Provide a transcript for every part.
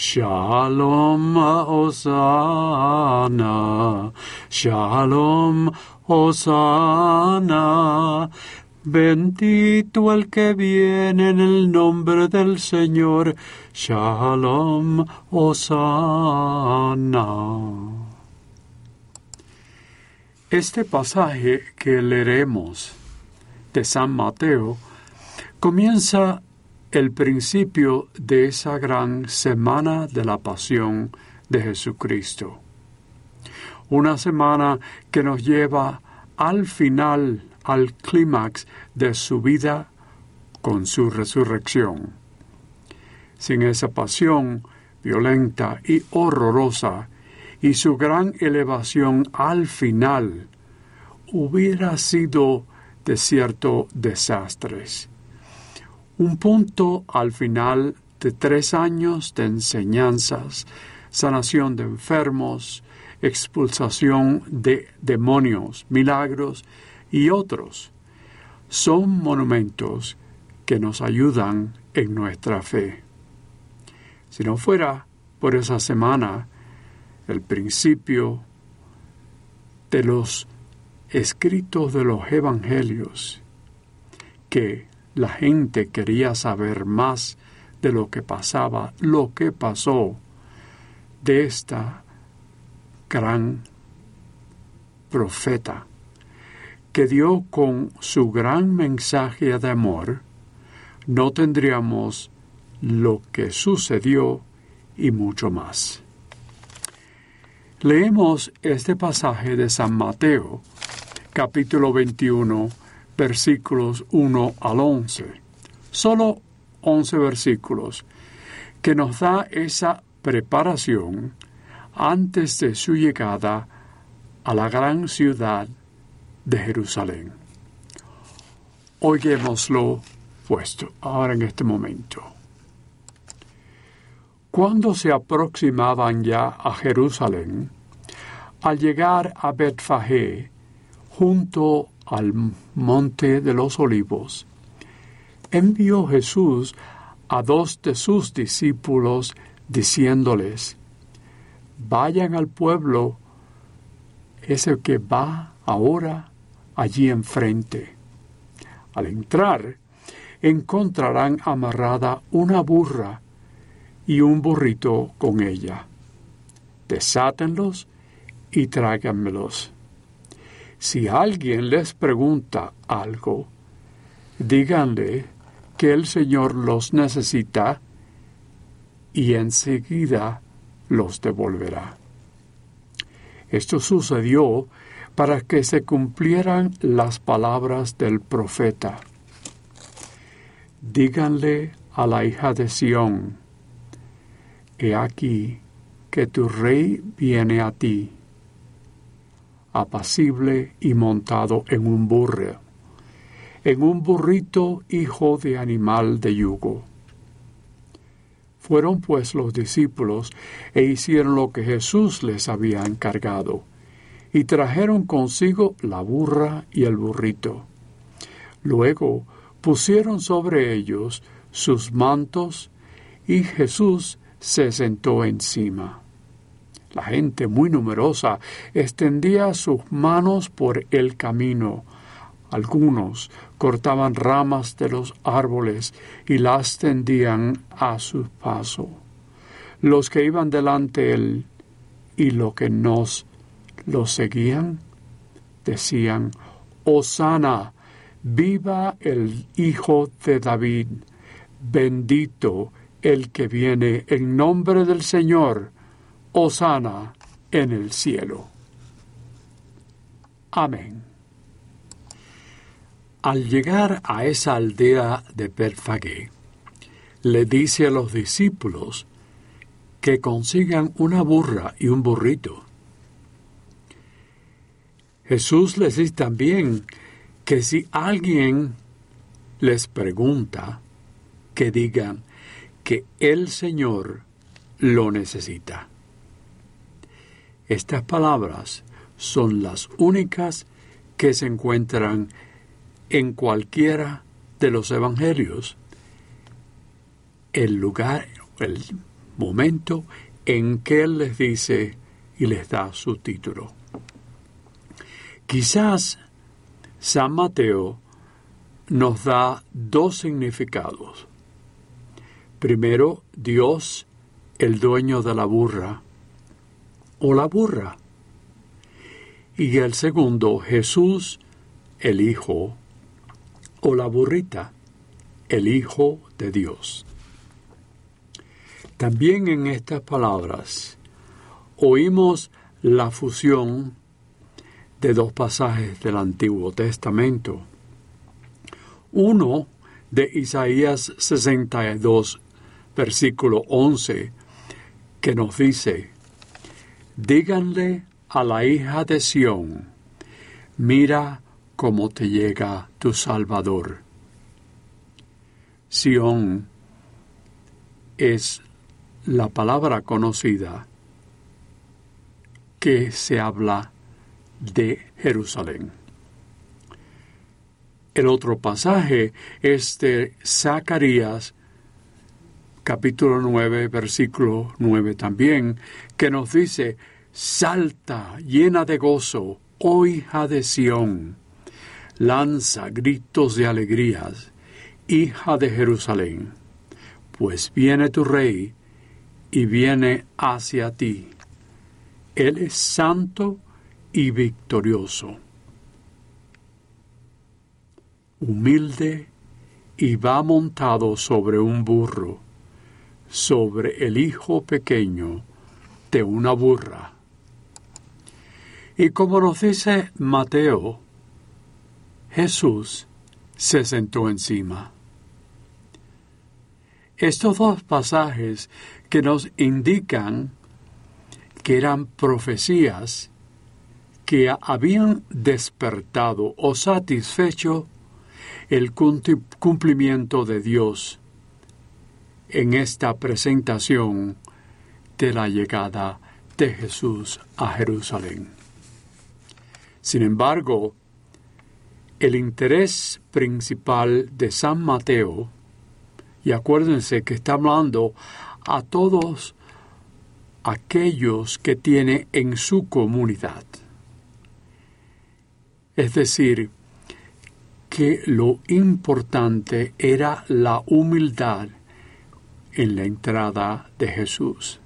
Shalom Osana, Shalom Osana. Bendito el que viene en el nombre del Señor. Shalom Osana. Este pasaje que leeremos de San Mateo comienza el principio de esa gran semana de la pasión de Jesucristo. Una semana que nos lleva al final, al clímax de su vida con su resurrección. Sin esa pasión violenta y horrorosa y su gran elevación al final, hubiera sido de cierto desastres un punto al final de tres años de enseñanzas, sanación de enfermos, expulsación de demonios, milagros y otros, son monumentos que nos ayudan en nuestra fe. Si no fuera por esa semana, el principio de los escritos de los evangelios, que la gente quería saber más de lo que pasaba, lo que pasó de esta gran profeta que dio con su gran mensaje de amor, no tendríamos lo que sucedió y mucho más. Leemos este pasaje de San Mateo, capítulo 21, versículos 1 al 11. Solo 11 versículos que nos da esa preparación antes de su llegada a la gran ciudad de Jerusalén. Oigámoslo puesto ahora en este momento. Cuando se aproximaban ya a Jerusalén, al llegar a Betfagé, junto al monte de los olivos, envió Jesús a dos de sus discípulos diciéndoles, vayan al pueblo ese que va ahora allí enfrente. Al entrar, encontrarán amarrada una burra y un burrito con ella. Desátenlos y tráiganmelos. Si alguien les pregunta algo, díganle que el Señor los necesita y enseguida los devolverá. Esto sucedió para que se cumplieran las palabras del profeta. Díganle a la hija de Sión, He aquí que tu rey viene a ti apacible y montado en un burro, en un burrito hijo de animal de yugo. Fueron pues los discípulos e hicieron lo que Jesús les había encargado, y trajeron consigo la burra y el burrito. Luego pusieron sobre ellos sus mantos, y Jesús se sentó encima. La gente muy numerosa extendía sus manos por el camino. Algunos cortaban ramas de los árboles y las tendían a su paso. Los que iban delante él y los que nos lo seguían decían, Osana, viva el Hijo de David, bendito el que viene en nombre del Señor Osana en el cielo. Amén. Al llegar a esa aldea de Perfagé, le dice a los discípulos que consigan una burra y un burrito. Jesús les dice también que si alguien les pregunta, que digan que el Señor lo necesita. Estas palabras son las únicas que se encuentran en cualquiera de los evangelios. El lugar, el momento en que Él les dice y les da su título. Quizás San Mateo nos da dos significados. Primero, Dios, el dueño de la burra, o la burra. Y el segundo, Jesús, el Hijo, o la burrita, el Hijo de Dios. También en estas palabras oímos la fusión de dos pasajes del Antiguo Testamento. Uno de Isaías 62, versículo 11, que nos dice, díganle a la hija de Sión, mira cómo te llega tu Salvador. Sión es la palabra conocida que se habla de Jerusalén. El otro pasaje es de Zacarías capítulo 9, versículo 9 también, que nos dice, Salta llena de gozo, oh hija de Sión, lanza gritos de alegrías, hija de Jerusalén, pues viene tu rey y viene hacia ti. Él es santo y victorioso, humilde y va montado sobre un burro sobre el hijo pequeño de una burra. Y como nos dice Mateo, Jesús se sentó encima. Estos dos pasajes que nos indican que eran profecías que habían despertado o satisfecho el cumplimiento de Dios en esta presentación de la llegada de Jesús a Jerusalén. Sin embargo, el interés principal de San Mateo, y acuérdense que está hablando a todos aquellos que tiene en su comunidad. Es decir, que lo importante era la humildad en la entrada de Jesús.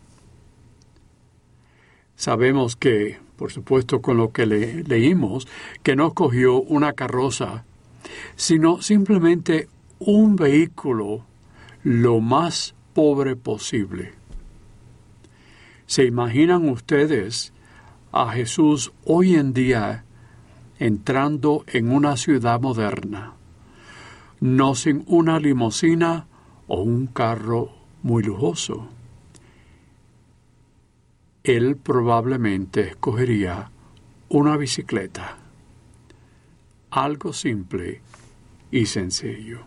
Sabemos que, por supuesto, con lo que le, leímos, que no cogió una carroza, sino simplemente un vehículo lo más pobre posible. ¿Se imaginan ustedes a Jesús hoy en día entrando en una ciudad moderna, no sin una limusina o un carro muy lujoso. Él probablemente escogería una bicicleta, algo simple y sencillo.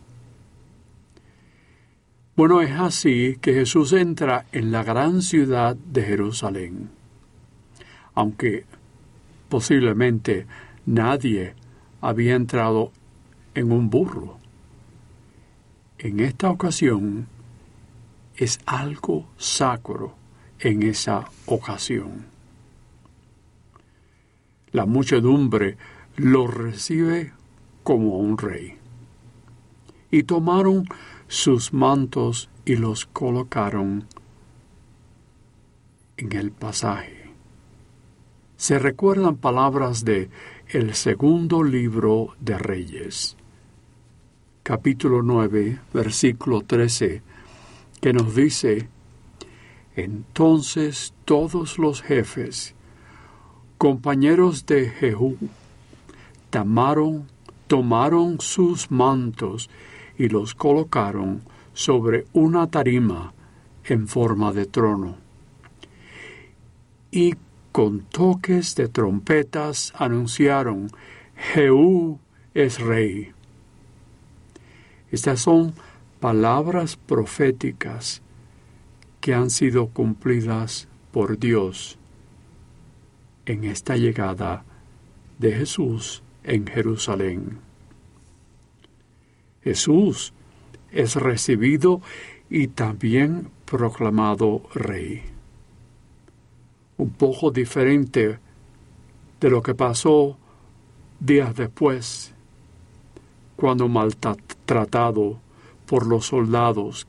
Bueno, es así que Jesús entra en la gran ciudad de Jerusalén, aunque posiblemente nadie había entrado en un burro. En esta ocasión, es algo sacro en esa ocasión. La muchedumbre lo recibe como un rey. Y tomaron sus mantos y los colocaron en el pasaje. Se recuerdan palabras de el segundo libro de Reyes, capítulo 9, versículo 13 que nos dice, entonces todos los jefes, compañeros de Jehú, tomaron, tomaron sus mantos y los colocaron sobre una tarima en forma de trono. Y con toques de trompetas anunciaron, Jehú es rey. Estas son palabras proféticas que han sido cumplidas por Dios en esta llegada de Jesús en Jerusalén. Jesús es recibido y también proclamado rey. Un poco diferente de lo que pasó días después, cuando maltratado por los soldados,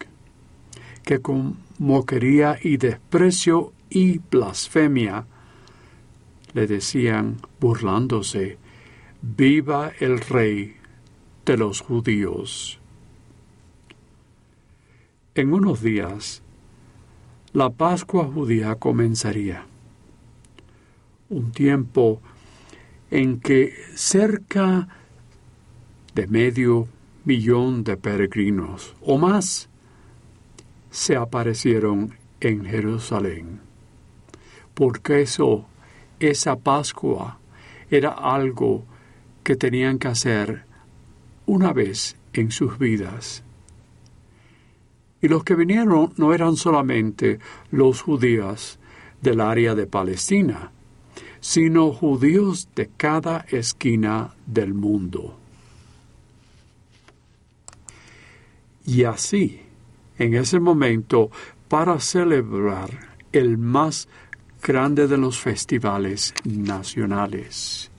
que con moquería y desprecio y blasfemia le decían, burlándose, Viva el Rey de los judíos. En unos días, la Pascua judía comenzaría, un tiempo en que cerca de medio millón de peregrinos o más se aparecieron en Jerusalén. Porque eso, esa Pascua, era algo que tenían que hacer una vez en sus vidas. Y los que vinieron no eran solamente los judíos del área de Palestina, sino judíos de cada esquina del mundo. Y así, en ese momento, para celebrar el más grande de los festivales nacionales.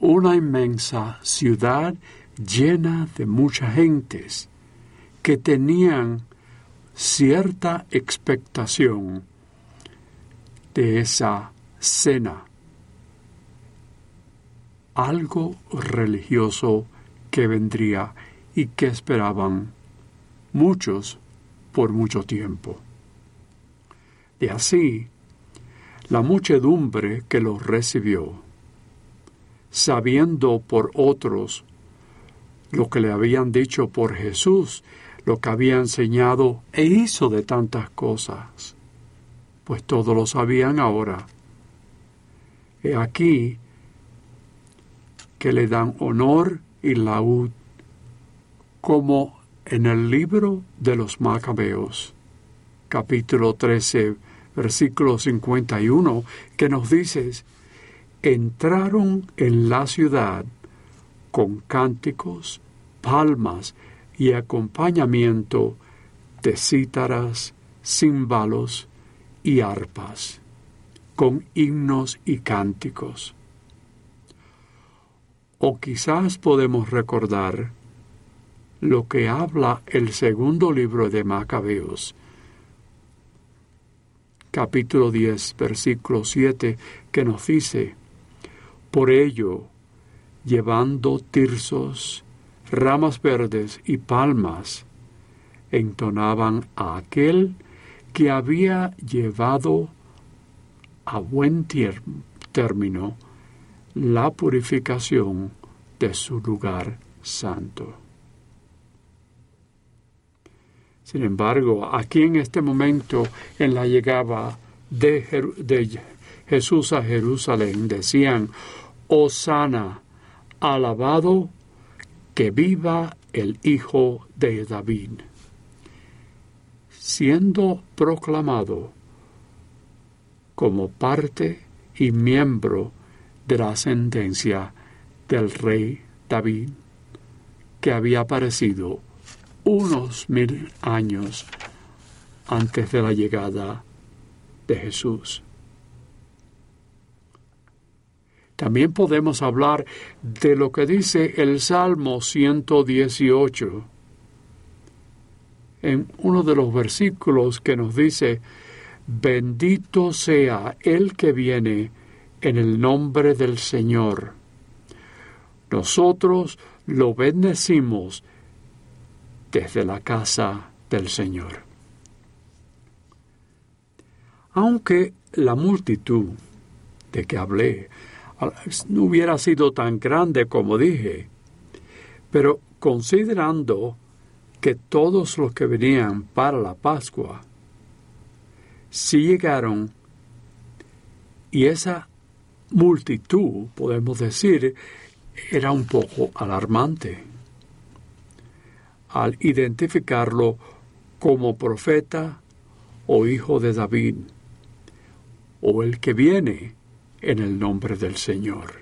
Una inmensa ciudad llena de mucha gentes que tenían cierta expectación de esa cena, algo religioso que vendría y que esperaban muchos por mucho tiempo. De así, la muchedumbre que los recibió, sabiendo por otros lo que le habían dicho por Jesús, lo que había enseñado e hizo de tantas cosas, pues todos lo sabían ahora. He aquí que le dan honor y laúd como en el libro de los Macabeos, capítulo 13, versículo 51, que nos dice, entraron en la ciudad con cánticos, palmas y acompañamiento de cítaras, címbalos y arpas, con himnos y cánticos. O quizás podemos recordar lo que habla el segundo libro de Macabeos, capítulo 10, versículo 7, que nos dice, Por ello, llevando tirsos, ramas verdes y palmas, entonaban a aquel que había llevado a buen término la purificación de su lugar santo. Sin embargo, aquí en este momento, en la llegada de, Jesús a Jerusalén, decían, Osana, alabado que viva el Hijo de David, siendo proclamado como parte y miembro de la ascendencia del rey David, que había aparecido unos mil años antes de la llegada de Jesús. También podemos hablar de lo que dice el Salmo 118 en uno de los versículos que nos dice, bendito sea el que viene en el nombre del Señor. Nosotros lo bendecimos desde la casa del Señor. Aunque la multitud de que hablé no hubiera sido tan grande como dije, pero considerando que todos los que venían para la Pascua sí llegaron Y esa multitud, podemos decir, era un poco alarmante. Al identificarlo como profeta o hijo de David, o el que viene en el nombre del Señor.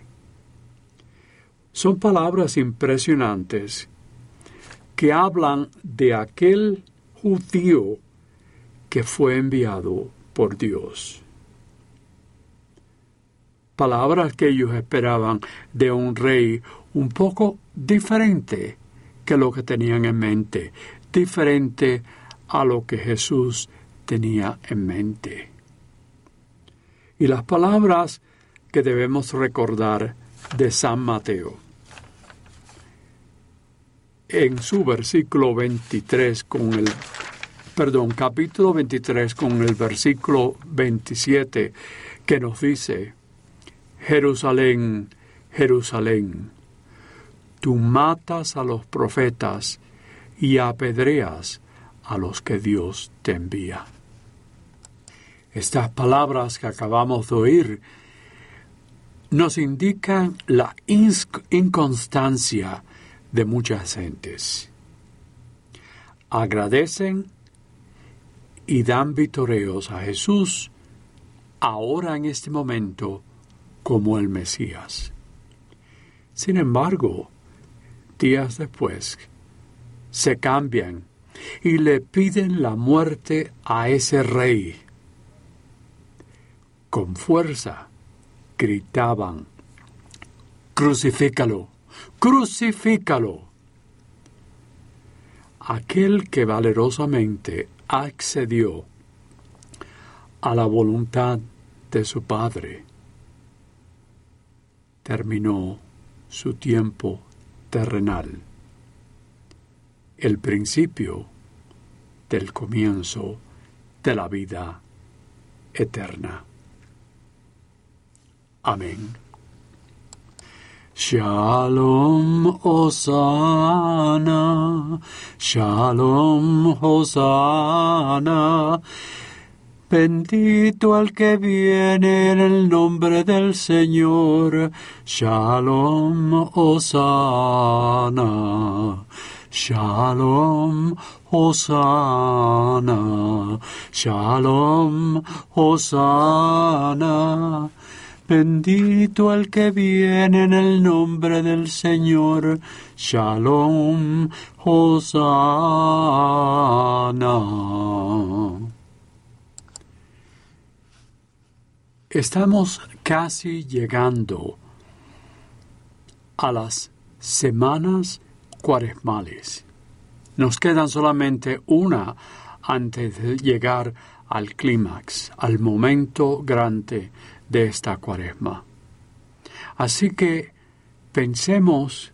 Son palabras impresionantes que hablan de aquel judío que fue enviado por Dios. Palabras que ellos esperaban de un rey un poco diferente que lo que tenían en mente, diferente a lo que Jesús tenía en mente. Y las palabras que debemos recordar de San Mateo. En su versículo 23 con el perdón, capítulo 23 con el versículo 27 que nos dice, Jerusalén, Jerusalén, tú matas a los profetas y apedreas a los que Dios te envía. Estas palabras que acabamos de oír nos indican la inconstancia de muchas gentes. Agradecen y dan vitoreos a Jesús ahora en este momento como el Mesías. Sin embargo, días después, se cambian y le piden la muerte a ese rey. Con fuerza gritaban, crucifícalo, crucifícalo. Aquel que valerosamente accedió a la voluntad de su Padre, terminó su tiempo terrenal, el principio del comienzo de la vida eterna. Amén. Shalom Hosanna, Shalom Hosanna. Bendito al que viene en el nombre del Señor. Shalom Hosanna. Shalom Hosanna. Shalom Hosanna. Bendito el que viene en el nombre del Señor. Shalom, Hosanna. Estamos casi llegando a las semanas cuaresmales. Nos quedan solamente una antes de llegar al clímax, al momento grande de esta cuaresma. Así que pensemos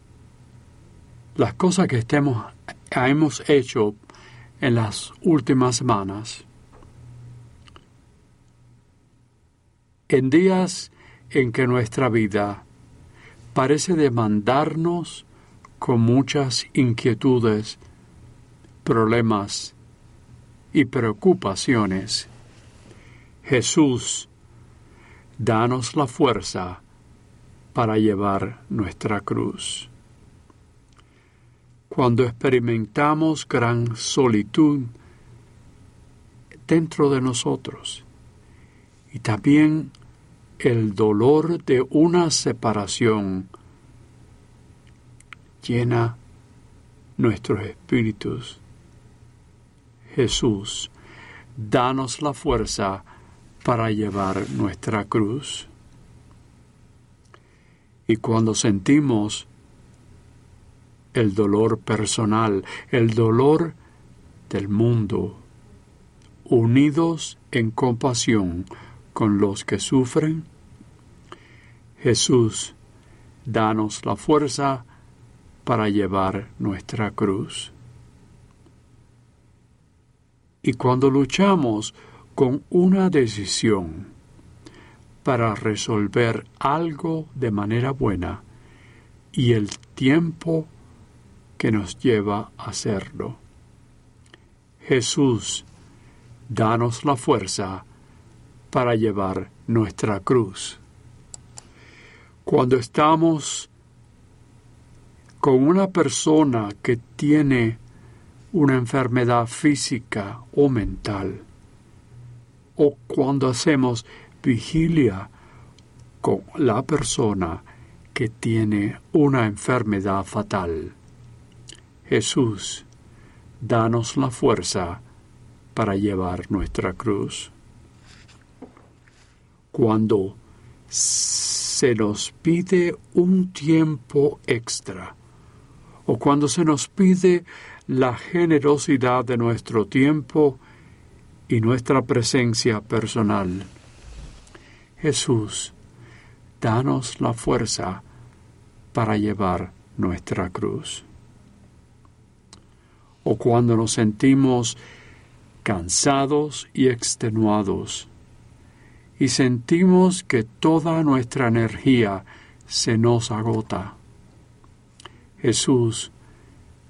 las cosas que estemos, hemos hecho en las últimas semanas. En días en que nuestra vida parece demandarnos con muchas inquietudes, problemas y preocupaciones, Jesús danos la fuerza para llevar nuestra cruz. Cuando experimentamos gran solitud dentro de nosotros y también el dolor de una separación llena nuestros espíritus. Jesús, danos la fuerza para llevar nuestra cruz. Y cuando sentimos el dolor personal, el dolor del mundo, unidos en compasión con los que sufren, Jesús, danos la fuerza para llevar nuestra cruz. Y cuando luchamos con una decisión para resolver algo de manera buena y el tiempo que nos lleva a hacerlo. Jesús, danos la fuerza para llevar nuestra cruz. Cuando estamos con una persona que tiene una enfermedad física o mental, o cuando hacemos vigilia con la persona que tiene una enfermedad fatal. Jesús, danos la fuerza para llevar nuestra cruz. Cuando se nos pide un tiempo extra, o cuando se nos pide la generosidad de nuestro tiempo y nuestra presencia personal. Jesús, danos la fuerza para llevar nuestra cruz. O cuando nos sentimos cansados y extenuados y sentimos que toda nuestra energía se nos agota. Jesús,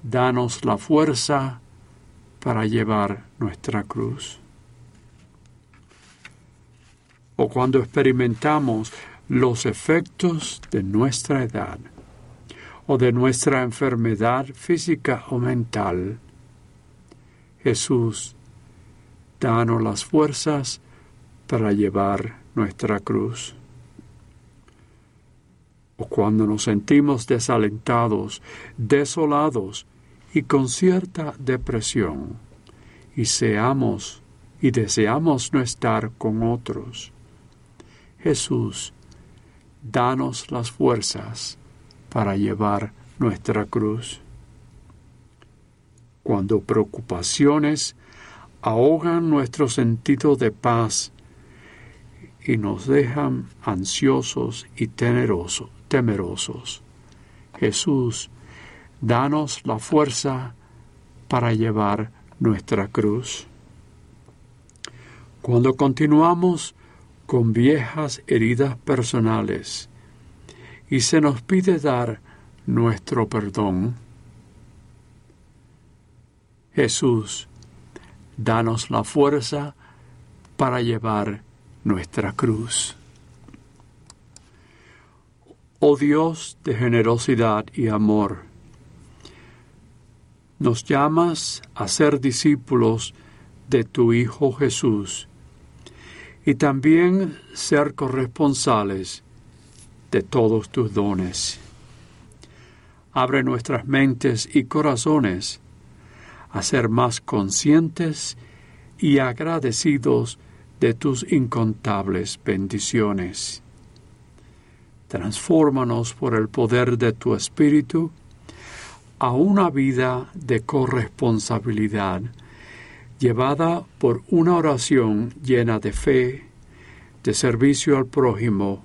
danos la fuerza para llevar nuestra cruz. O cuando experimentamos los efectos de nuestra edad o de nuestra enfermedad física o mental, Jesús, danos las fuerzas para llevar nuestra cruz. O cuando nos sentimos desalentados, desolados y con cierta depresión, y seamos y deseamos no estar con otros. Jesús, danos las fuerzas para llevar nuestra cruz. Cuando preocupaciones ahogan nuestro sentido de paz y nos dejan ansiosos y temerosos. Jesús, danos la fuerza para llevar nuestra cruz. Cuando continuamos con viejas heridas personales y se nos pide dar nuestro perdón, Jesús, danos la fuerza para llevar nuestra cruz. Oh Dios de generosidad y amor, nos llamas a ser discípulos de tu Hijo Jesús y también ser corresponsales de todos tus dones. Abre nuestras mentes y corazones a ser más conscientes y agradecidos de tus incontables bendiciones. Transfórmanos por el poder de tu Espíritu a una vida de corresponsabilidad, llevada por una oración llena de fe, de servicio al prójimo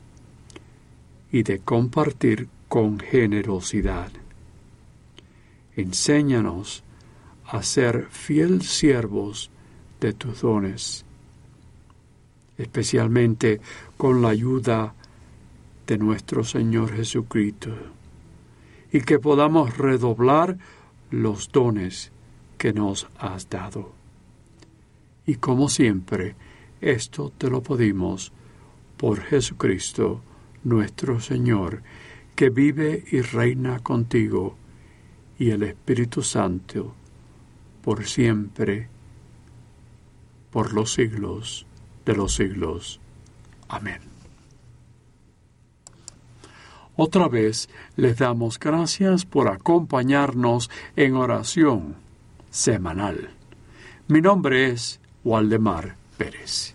y de compartir con generosidad. Enséñanos a ser fiel siervos de tus dones especialmente con la ayuda de nuestro Señor Jesucristo, y que podamos redoblar los dones que nos has dado. Y como siempre, esto te lo pedimos por Jesucristo, nuestro Señor, que vive y reina contigo, y el Espíritu Santo, por siempre, por los siglos de los siglos. Amén. Otra vez les damos gracias por acompañarnos en oración semanal. Mi nombre es Waldemar Pérez.